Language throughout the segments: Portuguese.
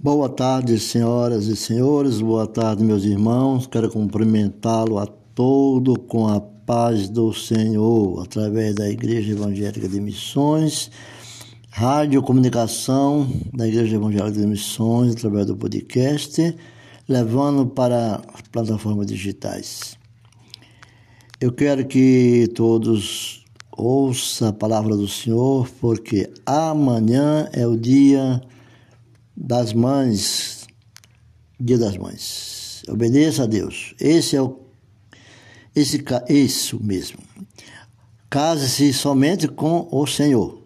Boa tarde, senhoras e senhores, boa tarde, meus irmãos. Quero cumprimentá-lo a todo com a paz do Senhor, através da Igreja Evangélica de Missões, rádio comunicação da Igreja Evangélica de Missões, através do podcast, levando para as plataformas digitais. Eu quero que todos ouçam a palavra do Senhor, porque amanhã é o dia das mães, dia das mães. Obedeça a Deus. Esse é o esse isso mesmo. Case-se somente com o Senhor.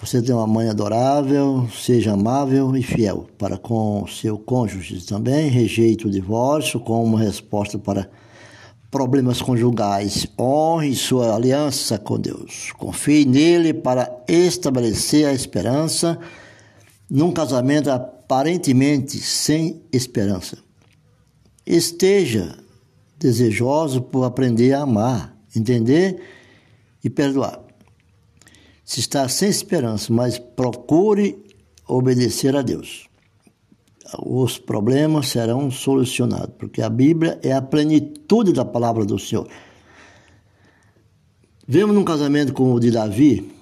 Você tem uma mãe adorável, seja amável e fiel para com seu cônjuge também. Rejeite o divórcio como resposta para problemas conjugais. Honre sua aliança com Deus. Confie nele para estabelecer a esperança num casamento aparentemente sem esperança. Esteja desejoso por aprender a amar, entender e perdoar. Se está sem esperança, mas procure obedecer a Deus. Os problemas serão solucionados, porque a Bíblia é a plenitude da palavra do Senhor. Vemos num casamento como o de Davi,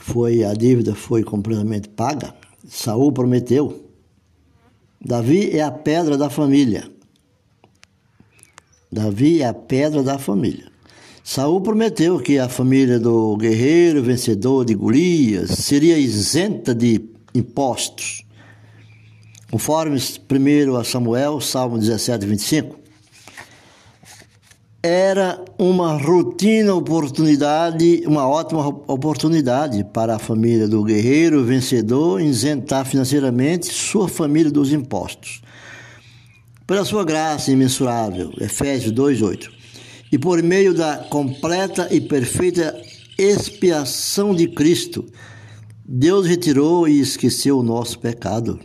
foi a dívida foi completamente paga. Saul prometeu. Davi é a pedra da família. Davi é a pedra da família. Saul prometeu que a família do guerreiro vencedor de Golias seria isenta de impostos. Conforme 1 Samuel, Salmo 17, 25, era uma rotina oportunidade, uma ótima oportunidade para a família do guerreiro vencedor isentar financeiramente sua família dos impostos. Pela sua graça imensurável, Efésios 2:8. E por meio da completa e perfeita expiação de Cristo, Deus retirou e esqueceu o nosso pecado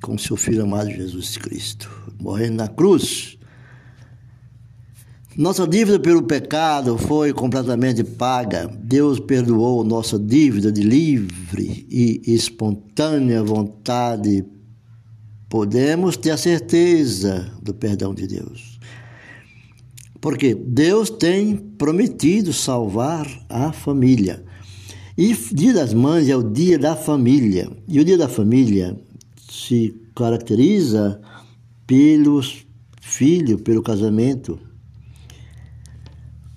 com seu filho amado Jesus Cristo, morrendo na cruz nossa dívida pelo pecado foi completamente paga. Deus perdoou nossa dívida de livre e espontânea vontade. Podemos ter a certeza do perdão de Deus. Porque Deus tem prometido salvar a família. E Dia das Mães é o dia da família. E o Dia da Família se caracteriza pelos filhos, pelo casamento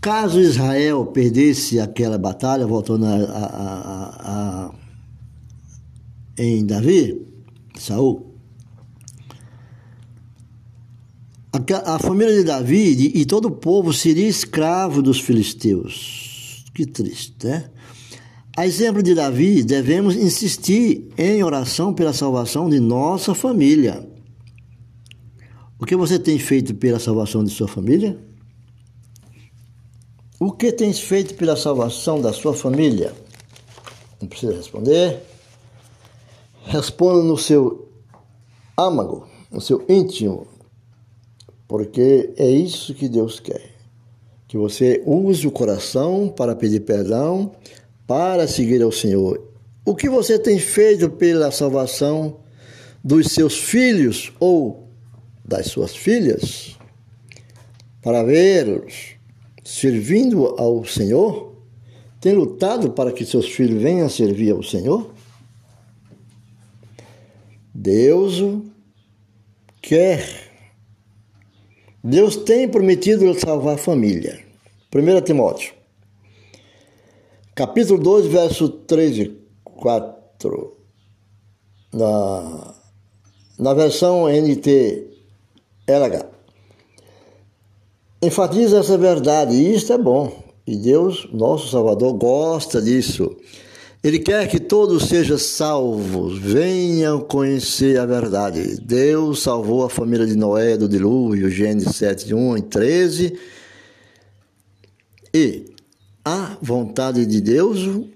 Caso Israel perdesse aquela batalha, voltando a, a, a, em Davi, Saul, a, família de Davi e todo o povo seria escravo dos filisteus. Que triste, né? A exemplo de Davi, devemos insistir em oração pela salvação de nossa família. O que você tem feito pela salvação de sua família? O que tens feito pela salvação da sua família? Não precisa responder. Responda no seu âmago, no seu íntimo, porque é isso que Deus quer. Que você use o coração para pedir perdão, para seguir ao Senhor. O que você tem feito pela salvação dos seus filhos ou das suas filhas? Para ver servindo ao Senhor? Tem lutado para que seus filhos venham a servir ao Senhor? Deus quer. Deus tem prometido salvar a família. 1 Timóteo, capítulo 2, verso 3 e 4. Na, na versão NT LH enfatiza essa verdade e isso é bom. E Deus, nosso Salvador, gosta disso. Ele quer que todos sejam salvos, venham conhecer a verdade. Deus salvou a família de Noé do dilúvio, Gênesis 7, 1 e 13. E a vontade de Deus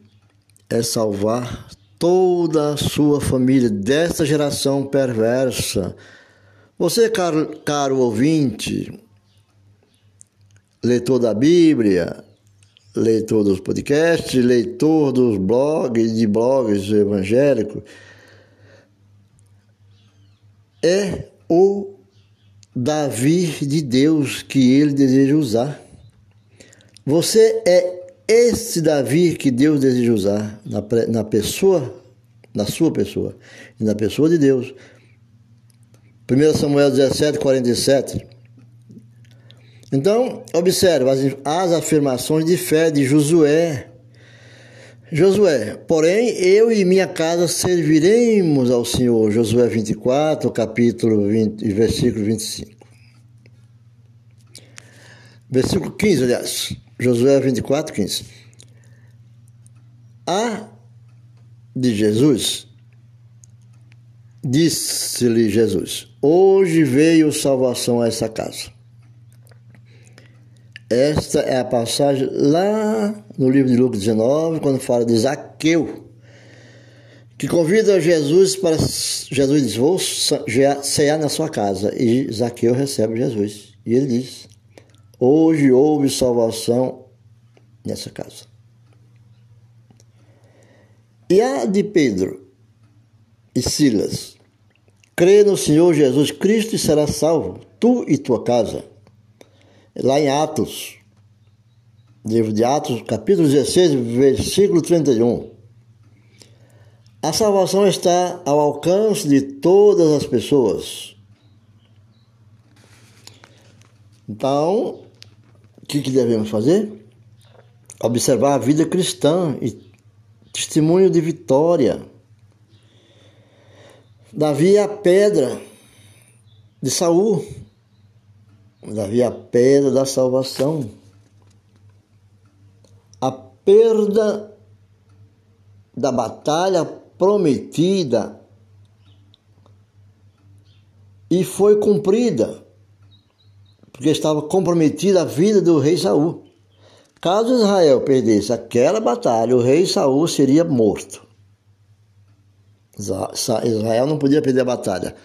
é salvar toda a sua família desta geração perversa. Você, caro, caro ouvinte, leitor da Bíblia, leitor dos podcasts, leitor dos blogs, de blogs evangélicos, é o Davi de Deus que ele deseja usar. Você é esse Davi que Deus deseja usar na, na pessoa, na sua pessoa e na pessoa de Deus. 1 Samuel 17, 47. Então, observe as, as afirmações de fé de Josué. Josué, porém, eu e minha casa serviremos ao Senhor. Josué 24, capítulo 20, versículo 25. Versículo 15, aliás. Josué 24, 15. A de Jesus, disse-lhe Jesus: Hoje veio salvação a essa casa. Esta é a passagem lá no livro de Lucas 19, quando fala de Zaqueu, que convida Jesus para. Jesus diz: Vou cear na sua casa. E Zaqueu recebe Jesus. E ele diz: Hoje houve salvação nessa casa. E a de Pedro e Silas: Crê no Senhor Jesus Cristo e será salvo, tu e tua casa. Lá em Atos, livro de Atos, capítulo 16, versículo 31. A salvação está ao alcance de todas as pessoas. Então, o que, que devemos fazer? Observar a vida cristã e testemunho de vitória. Davi é a pedra de Saul. Davi é a pedra da salvação. A perda da batalha prometida e foi cumprida porque estava comprometida a vida do rei Saul. Caso Israel perdesse aquela batalha, o rei Saul seria morto. Israel não podia perder a batalha.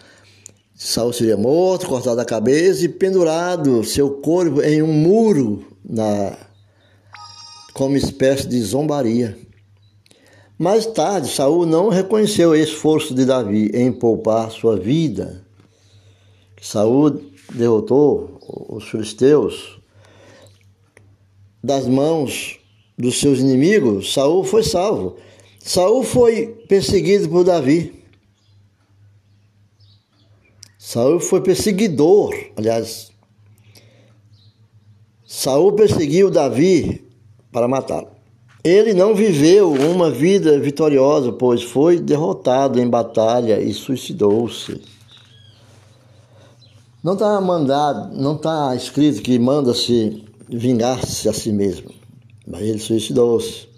Saul seria morto, cortado a cabeça e pendurado seu corpo em um muro na como espécie de zombaria. Mais tarde, Saul não reconheceu o esforço de Davi em poupar sua vida. Saul derrotou os filisteus das mãos dos seus inimigos, Saul foi salvo. Saul foi perseguido por Davi. Saul foi perseguidor, aliás. Saul perseguiu Davi para matá-lo. Ele não viveu uma vida vitoriosa, pois foi derrotado em batalha e suicidou-se. Não está mandado, não está escrito que manda-se vingar-se a si mesmo, mas ele suicidou-se.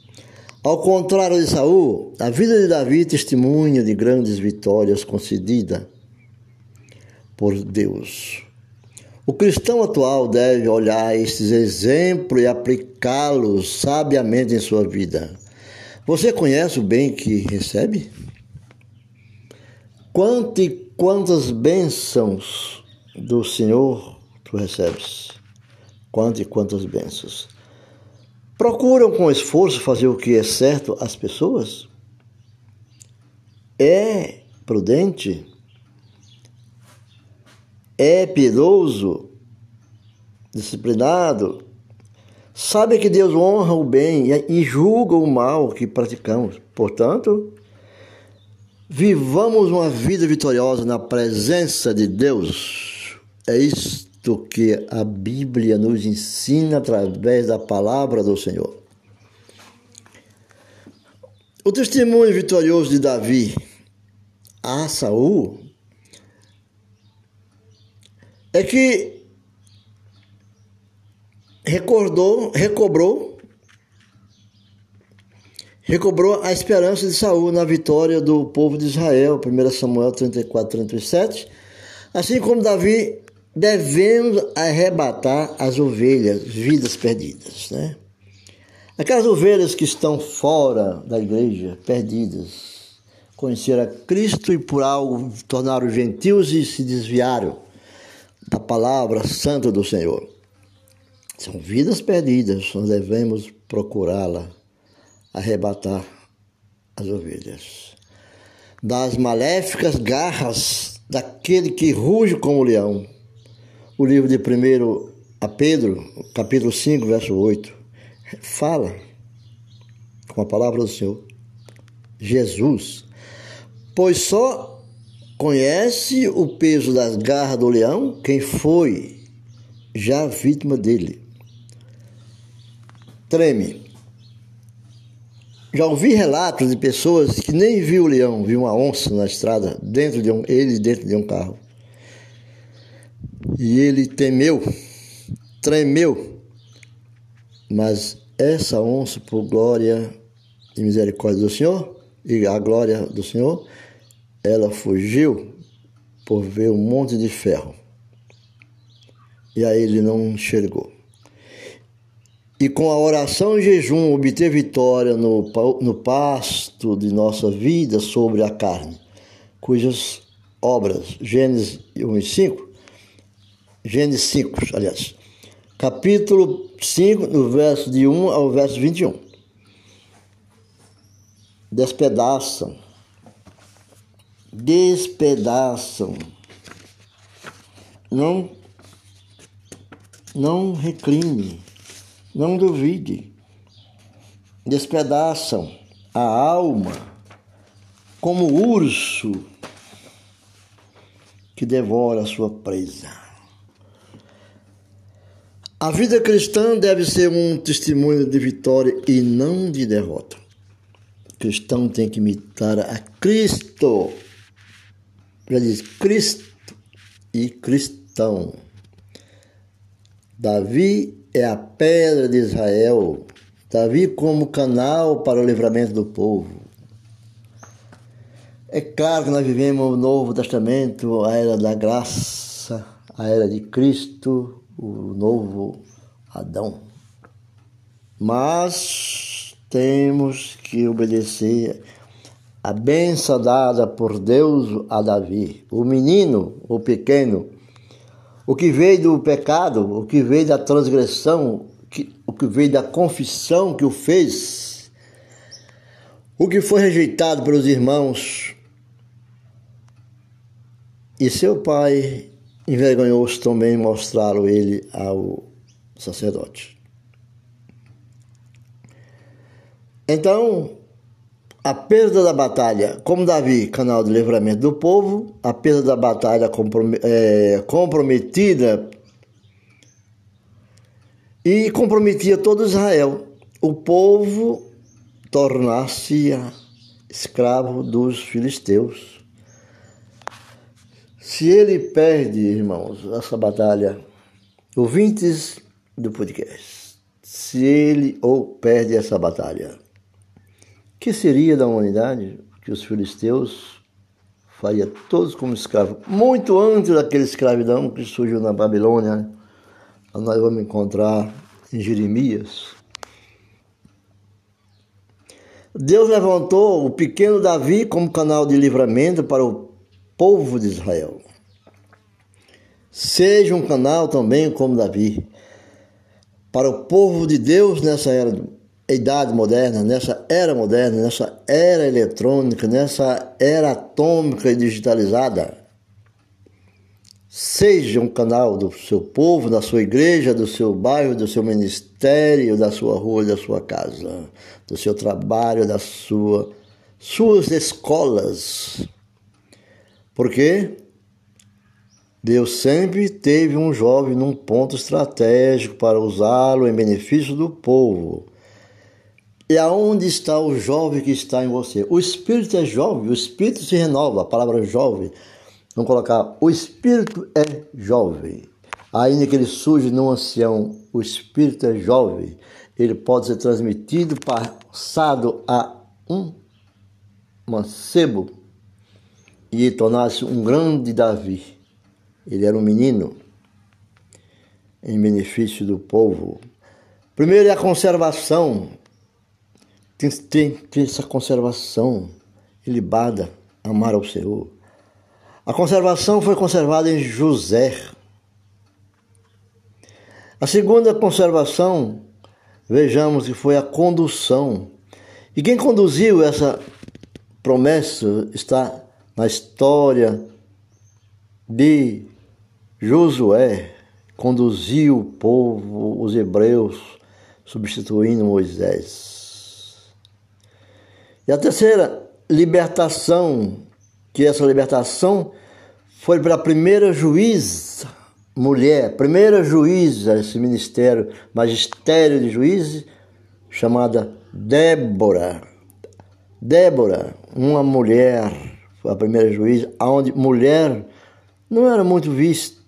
Ao contrário de Saul, a vida de Davi testemunha de grandes vitórias concedidas por Deus. O cristão atual deve olhar estes exemplos e aplicá-los sabiamente em sua vida. Você conhece o bem que recebe? Quanto e quantas bênçãos do Senhor tu recebes. Quantas e quantas bênçãos. Procuram com esforço fazer o que é certo às pessoas? É prudente? É piedoso? Disciplinado? Sabe que Deus honra o bem e julga o mal que praticamos. Portanto, vivamos uma vida vitoriosa na presença de Deus. É isto que a Bíblia nos ensina através da palavra do Senhor. O testemunho vitorioso de Davi a Saul é que recordou, recobrou, recobrou a esperança de Saul na vitória do povo de Israel, 1 Samuel 34, 37, assim como Davi devemos arrebatar as ovelhas, vidas perdidas, né? Aquelas ovelhas que estão fora da igreja, perdidas, conheceram a Cristo e por algo tornaram gentios e se desviaram da palavra santa do Senhor. São vidas perdidas, nós devemos procurá-la, arrebatar as ovelhas. Das maléficas garras daquele que ruge como leão. O livro de 1 a Pedro, capítulo 5, verso 8, fala com a palavra do Senhor. Jesus, pois só conhece o peso das garras do leão quem foi já vítima dele. Treme. Já ouvi relatos de pessoas que nem viu o leão, viu uma onça na estrada, dentro de um, ele dentro de um carro. E ele temeu, tremeu. Mas essa onça, por glória e misericórdia do Senhor, e a glória do Senhor, ela fugiu por ver um monte de ferro. E aí ele não enxergou e com a oração e jejum obter vitória no, no pasto de nossa vida sobre a carne, cujas obras, Gênesis 1 e 5, Gênesis 5, aliás, capítulo 5, no verso de 1 ao verso 21. Despedaçam, despedaçam, não, não reclime não duvide. Despedaçam a alma como urso que devora a sua presa. A vida cristã deve ser um testemunho de vitória e não de derrota. O cristão tem que imitar a Cristo. Já diz Cristo e cristão. Davi é a pedra de Israel, Davi como canal para o livramento do povo. É claro que nós vivemos o Novo Testamento, a era da graça, a era de Cristo, o novo Adão. Mas temos que obedecer a benção dada por Deus a Davi, o menino, o pequeno, o que veio do pecado, o que veio da transgressão, o que veio da confissão que o fez, o que foi rejeitado pelos irmãos. E seu pai envergonhou-se também mostrá-lo ele ao sacerdote. Então, a perda da batalha, como Davi, canal de livramento do povo, a perda da batalha é, comprometida e comprometia todo Israel. O povo tornasse escravo dos filisteus. Se ele perde, irmãos, essa batalha, ouvintes do podcast, se ele ou perde essa batalha, que seria da humanidade que os filisteus faria todos como escravos, muito antes daquela escravidão que surgiu na Babilônia. Né? Nós vamos encontrar em Jeremias. Deus levantou o pequeno Davi como canal de livramento para o povo de Israel. Seja um canal também como Davi, para o povo de Deus nessa era idade moderna, nessa era moderna, nessa era eletrônica, nessa era atômica e digitalizada. Seja um canal do seu povo, da sua igreja, do seu bairro, do seu ministério, da sua rua, da sua casa, do seu trabalho, das sua, suas escolas. Porque Deus sempre teve um jovem num ponto estratégico para usá-lo em benefício do povo e aonde está o jovem que está em você? O espírito é jovem, o espírito se renova. A palavra jovem, vamos colocar, o espírito é jovem. Ainda que ele surge num ancião, o espírito é jovem. Ele pode ser transmitido, passado a um mancebo e tornar-se um grande Davi. Ele era um menino em benefício do povo. Primeiro é a conservação tem, essa conservação ilibada, amar ao Senhor. A conservação foi conservada em José. A segunda conservação, vejamos que foi a condução. E quem conduziu essa promessa está na história de Josué conduziu o povo, os hebreus, substituindo Moisés. E a terceira libertação, que essa libertação foi para a primeira juíza, mulher, primeira juíza, esse ministério, magistério de juízes, chamada Débora. Débora, uma mulher, foi a primeira juíza, onde mulher não era muito vista,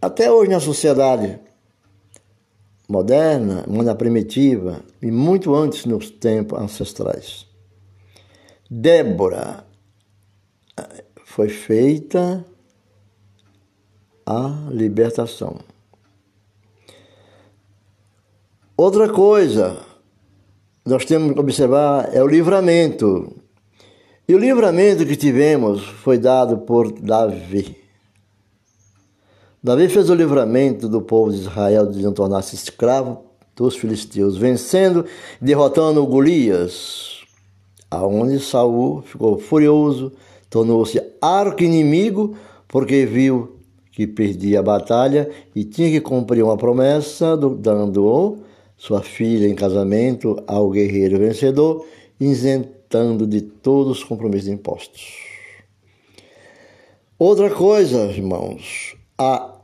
até hoje na sociedade moderna, na primitiva, e muito antes nos tempos ancestrais. Débora foi feita a libertação. Outra coisa, nós temos que observar é o livramento. E o livramento que tivemos foi dado por Davi. Davi fez o livramento do povo de Israel de não tornar-se escravo dos filisteus, vencendo e derrotando Golias, aonde Saul ficou furioso, tornou-se arco inimigo porque viu que perdia a batalha e tinha que cumprir uma promessa dando sua filha em casamento ao guerreiro vencedor, isentando de todos os compromissos impostos. Outra coisa, irmãos, a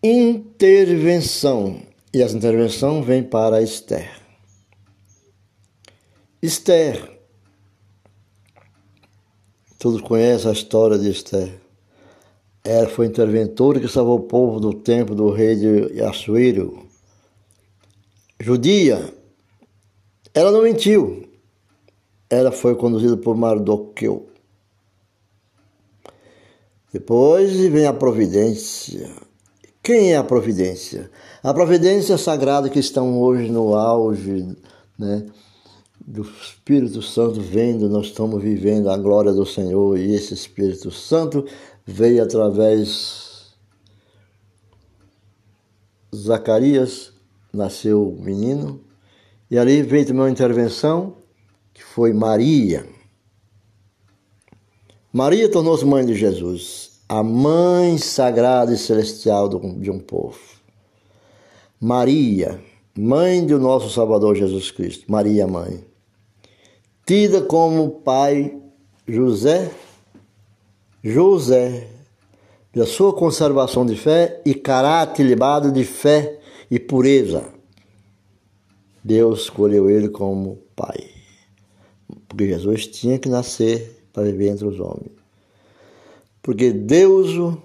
intervenção. E essa intervenção vem para Esther. Esther. Todos conhecem a história de Esther. Ela foi interventora que salvou o povo do tempo do rei de Assuero judia, ela não mentiu. Ela foi conduzida por Mardoqueu. Depois vem a providência. Quem é a providência? A providência sagrada que estão hoje no auge né, do Espírito Santo vendo, nós estamos vivendo a glória do Senhor e esse Espírito Santo veio através Zacarias nasceu o menino, e ali veio também uma intervenção, que foi Maria. Maria tornou-se mãe de Jesus, a mãe sagrada e celestial de um povo. Maria, mãe do nosso Salvador Jesus Cristo, Maria mãe. Tida como pai José, José, da sua conservação de fé e caráter libado de fé e pureza. Deus escolheu ele como pai. Porque Jesus tinha que nascer para viver entre os homens. Porque Deus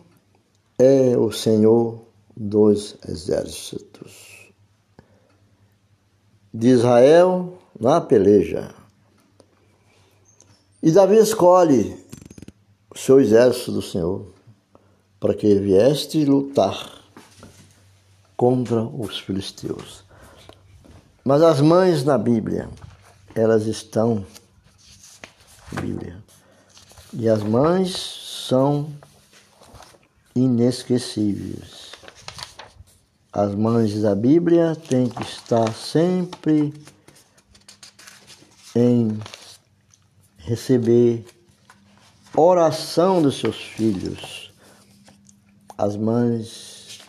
é o Senhor dos exércitos. De Israel na peleja. E Davi escolhe o seu exército do Senhor para que vieste lutar contra os filisteus. Mas as mães na Bíblia, elas estão na Bíblia. E as mães são inesquecíveis. As mães da Bíblia têm que estar sempre em receber oração dos seus filhos. As mães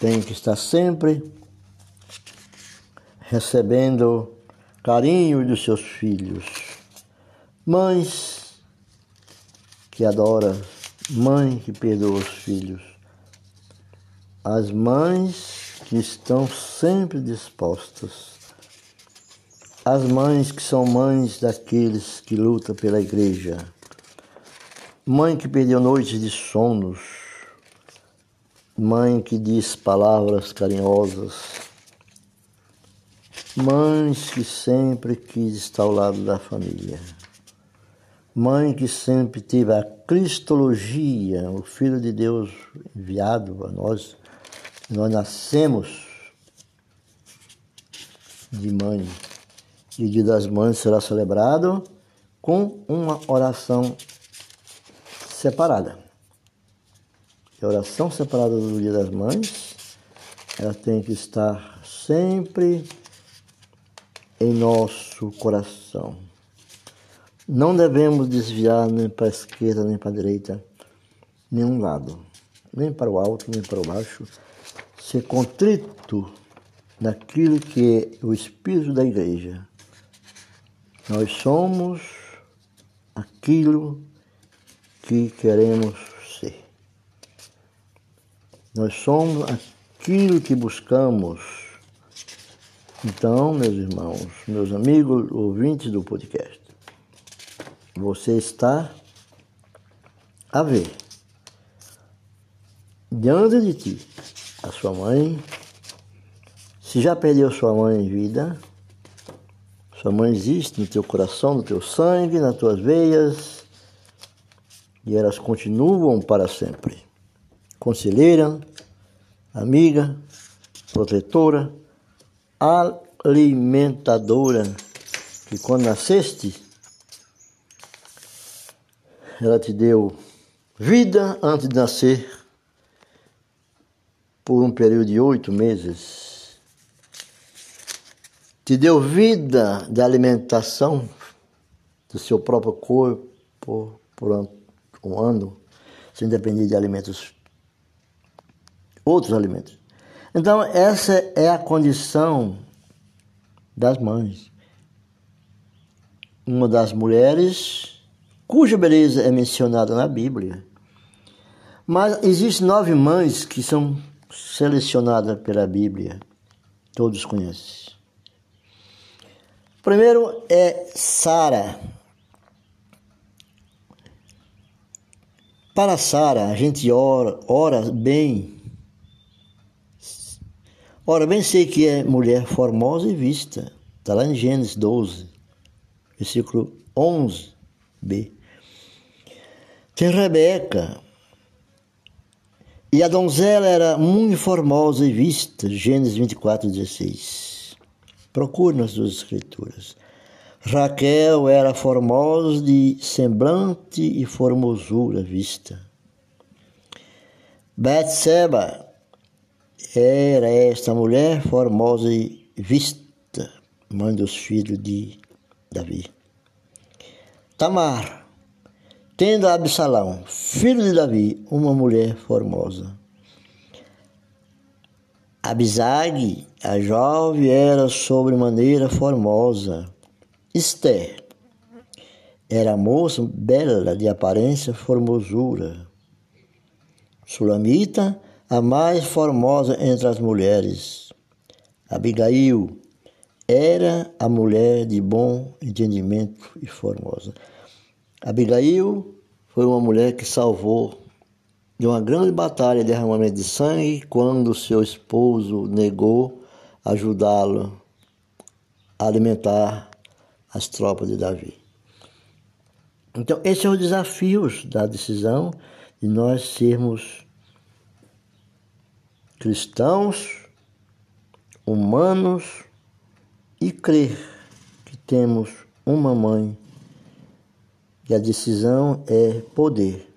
tem que estar sempre recebendo carinho dos seus filhos. Mães que adoram, mãe que perdoa os filhos. As mães que estão sempre dispostas. As mães que são mães daqueles que lutam pela igreja. Mãe que perdeu noites de sonos mãe que diz palavras carinhosas, mãe que sempre quis estar ao lado da família, mãe que sempre teve a cristologia, o Filho de Deus enviado a nós, nós nascemos de mãe. E o Dia das Mães será celebrado com uma oração separada. A oração separada do Dia das Mães, ela tem que estar sempre em nosso coração. Não devemos desviar nem para a esquerda nem para a direita, nenhum lado. nem para o alto, nem para o baixo, ser contrito naquilo que é o espírito da igreja. Nós somos aquilo que queremos ser. Nós somos aquilo que buscamos. Então, meus irmãos, meus amigos ouvintes do podcast, você está a ver diante de ti a sua mãe. Se já perdeu sua mãe em vida, sua mãe existe no teu coração, no teu sangue, nas tuas veias, e elas continuam para sempre. Conselheira, amiga, protetora, alimentadora, que quando nasceste, ela te deu vida antes de nascer por um período de oito meses. Te deu vida de alimentação do seu próprio corpo por um ano, sem depender de alimentos, outros alimentos. Então, essa é a condição das mães. Uma das mulheres cuja beleza é mencionada na Bíblia. Mas existem nove mães que são selecionadas pela Bíblia. Todos conhecem. Primeiro é Sara. Para Sara, a gente ora, ora bem. Ora, bem sei que é mulher formosa e vista. Está lá em Gênesis 12, versículo 11b. Tem Rebeca. E a donzela era muito formosa e vista. Gênesis 24, 16. Procure nas suas escrituras. Raquel era formosa de semblante e formosura vista. Betseba era esta mulher formosa e vista, mãe dos filhos de Davi. Tamar tendo Absalão, filho de Davi, uma mulher formosa. Abisag, a jovem, era sobremaneira formosa. Esther era moça bela de aparência formosura. Sulamita, a mais formosa entre as mulheres. Abigail era a mulher de bom entendimento e formosa. Abigail foi uma mulher que salvou de uma grande batalha de derramamento de sangue quando seu esposo negou ajudá-lo a alimentar as tropas de Davi. Então, esse é o desafio da decisão de nós sermos cristãos, humanos e crer que temos uma mãe e a decisão é poder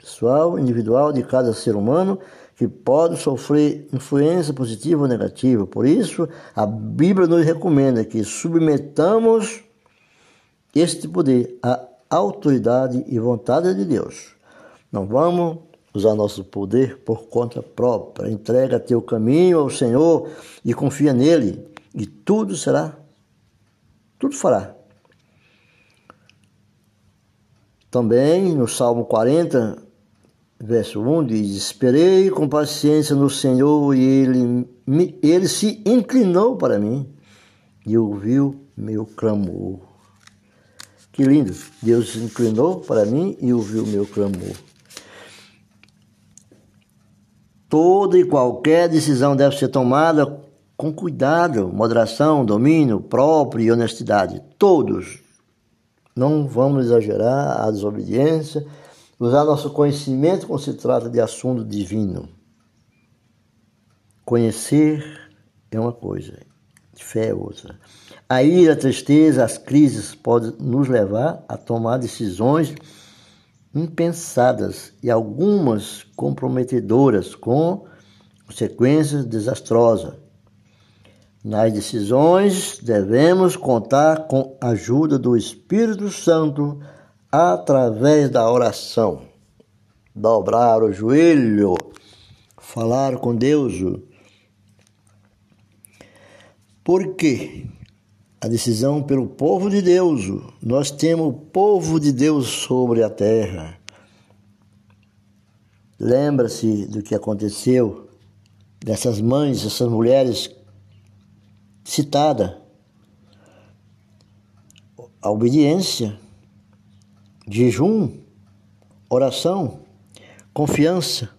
pessoal, individual de cada ser humano que pode sofrer influência positiva ou negativa. Por isso, a Bíblia nos recomenda que submetamos este poder à autoridade e vontade de Deus. Não vamos usar nosso poder por conta própria. Entrega teu caminho ao Senhor e confia nele, e tudo será, tudo fará Também no Salmo 40, verso 1 diz: Esperei com paciência no Senhor e ele, me, ele se inclinou para mim e ouviu meu clamor. Que lindo! Deus se inclinou para mim e ouviu meu clamor. Toda e qualquer decisão deve ser tomada com cuidado, moderação, domínio próprio e honestidade. Todos não vamos exagerar a desobediência, usar nosso conhecimento quando se trata de assunto divino. Conhecer é uma coisa, fé é outra. A ira, a tristeza, as crises podem nos levar a tomar decisões impensadas e algumas comprometedoras com consequências desastrosas. Nas decisões, devemos contar com a ajuda do Espírito Santo através da oração. dobrar o joelho, falar com Deus. Por quê? A decisão pelo povo de Deus. Nós temos o povo de Deus sobre a terra. Lembra-se do que aconteceu dessas mães, essas mulheres citadas. A obediência, jejum, oração, confiança,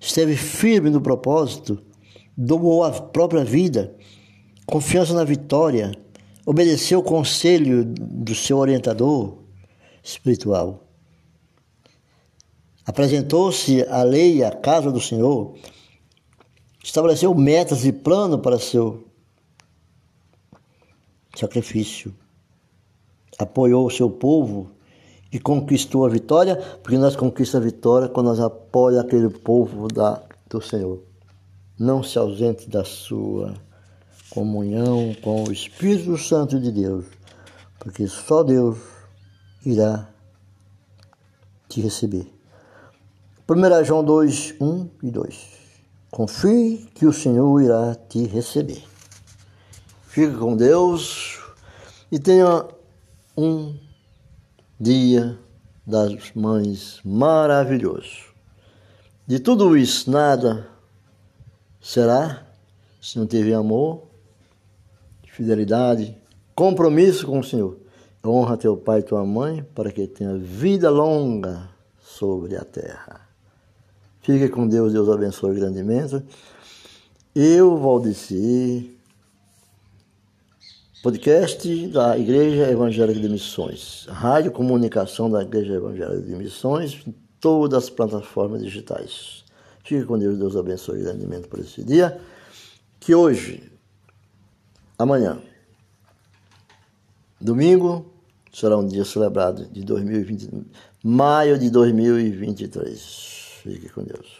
esteve firme no propósito, doou a própria vida, confiança na vitória, obedeceu o conselho do seu orientador espiritual. Apresentou-se a lei à casa do Senhor, estabeleceu metas e plano para seu sacrifício, apoiou o seu povo e conquistou a vitória, porque nós conquistamos a vitória quando nós apoiamos aquele povo da, do Senhor. Não se ausente da sua comunhão com o Espírito Santo de Deus, porque só Deus irá te receber. 1 João 2, 1 e 2. Confie que o Senhor irá te receber. Fique com Deus e tenha um dia das mães maravilhoso. De tudo isso, nada será se não tiver amor, fidelidade, compromisso com o Senhor. Honra teu pai e tua mãe para que tenha vida longa sobre a terra. Fique com Deus, Deus abençoe grandemente. Eu, Valdeci, podcast da Igreja Evangélica de Missões, rádio comunicação da Igreja Evangélica de Missões, todas as plataformas digitais. Fique com Deus, Deus abençoe grandemente por esse dia. Que hoje, amanhã, domingo, será um dia celebrado de 2020, maio de 2023. Fique com Deus.